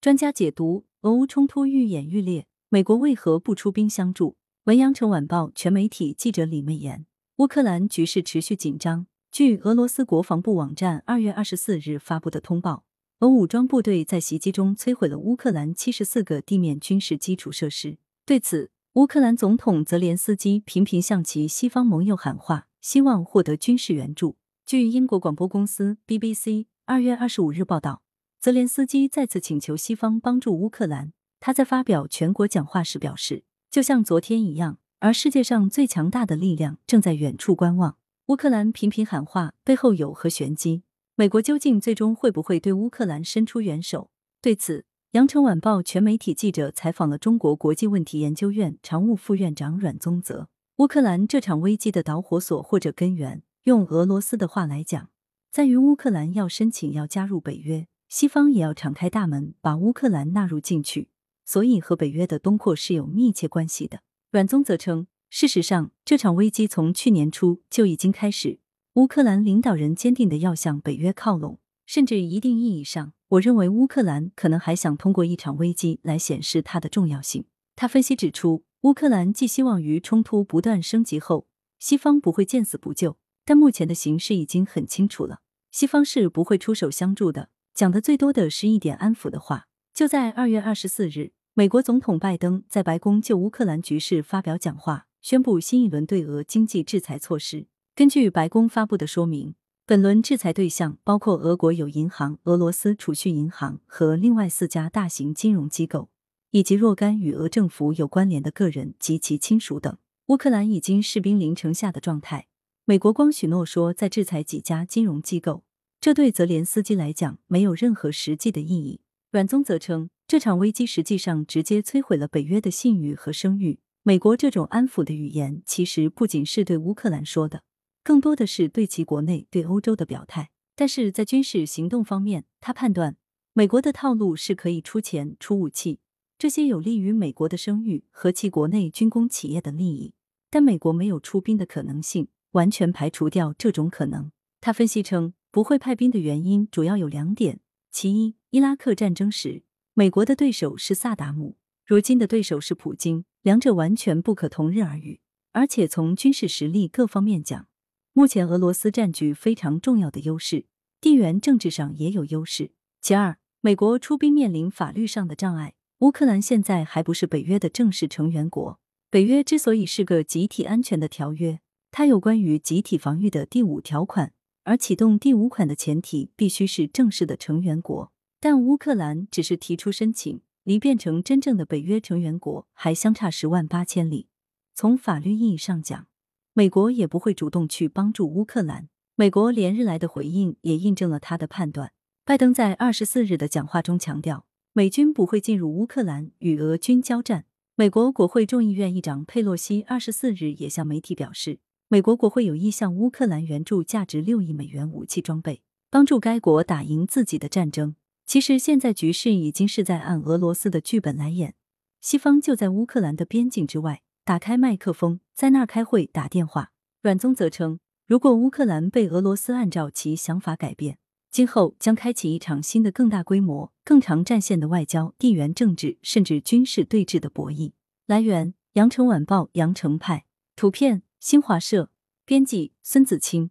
专家解读：俄乌冲突愈演愈烈，美国为何不出兵相助？文阳城晚报全媒体记者李媚妍。乌克兰局势持续紧张。据俄罗斯国防部网站二月二十四日发布的通报，俄武装部队在袭击中摧毁了乌克兰七十四个地面军事基础设施。对此，乌克兰总统泽连斯基频频向其西方盟友喊话，希望获得军事援助。据英国广播公司 BBC 二月二十五日报道，泽连斯基再次请求西方帮助乌克兰。他在发表全国讲话时表示：“就像昨天一样，而世界上最强大的力量正在远处观望。”乌克兰频频喊话，背后有何玄机？美国究竟最终会不会对乌克兰伸出援手？对此，羊城晚报全媒体记者采访了中国国际问题研究院常务副院长阮宗泽。乌克兰这场危机的导火索或者根源。用俄罗斯的话来讲，在于乌克兰要申请要加入北约，西方也要敞开大门把乌克兰纳入进去，所以和北约的东扩是有密切关系的。阮宗则称，事实上这场危机从去年初就已经开始，乌克兰领导人坚定的要向北约靠拢，甚至一定意义上，我认为乌克兰可能还想通过一场危机来显示它的重要性。他分析指出，乌克兰寄希望于冲突不断升级后，西方不会见死不救。但目前的形势已经很清楚了，西方是不会出手相助的。讲的最多的是一点安抚的话。就在二月二十四日，美国总统拜登在白宫就乌克兰局势发表讲话，宣布新一轮对俄经济制裁措施。根据白宫发布的说明，本轮制裁对象包括俄国有银行、俄罗斯储蓄银行和另外四家大型金融机构，以及若干与俄政府有关联的个人及其亲属等。乌克兰已经士兵临城下的状态。美国光许诺说在制裁几家金融机构，这对泽连斯基来讲没有任何实际的意义。阮宗则称，这场危机实际上直接摧毁了北约的信誉和声誉。美国这种安抚的语言，其实不仅是对乌克兰说的，更多的是对其国内、对欧洲的表态。但是在军事行动方面，他判断美国的套路是可以出钱、出武器，这些有利于美国的声誉和其国内军工企业的利益，但美国没有出兵的可能性。完全排除掉这种可能。他分析称，不会派兵的原因主要有两点：其一，伊拉克战争时，美国的对手是萨达姆，如今的对手是普京，两者完全不可同日而语。而且从军事实力各方面讲，目前俄罗斯占据非常重要的优势，地缘政治上也有优势。其二，美国出兵面临法律上的障碍，乌克兰现在还不是北约的正式成员国。北约之所以是个集体安全的条约。它有关于集体防御的第五条款，而启动第五款的前提必须是正式的成员国。但乌克兰只是提出申请，离变成真正的北约成员国还相差十万八千里。从法律意义上讲，美国也不会主动去帮助乌克兰。美国连日来的回应也印证了他的判断。拜登在二十四日的讲话中强调，美军不会进入乌克兰与俄军交战。美国国会众议院议长佩洛西二十四日也向媒体表示。美国国会有意向乌克兰援助价值六亿美元武器装备，帮助该国打赢自己的战争。其实现在局势已经是在按俄罗斯的剧本来演，西方就在乌克兰的边境之外打开麦克风，在那儿开会打电话。阮宗则称，如果乌克兰被俄罗斯按照其想法改变，今后将开启一场新的、更大规模、更长战线的外交、地缘政治甚至军事对峙的博弈。来源：羊城晚报羊城派，图片。新华社编辑孙子清。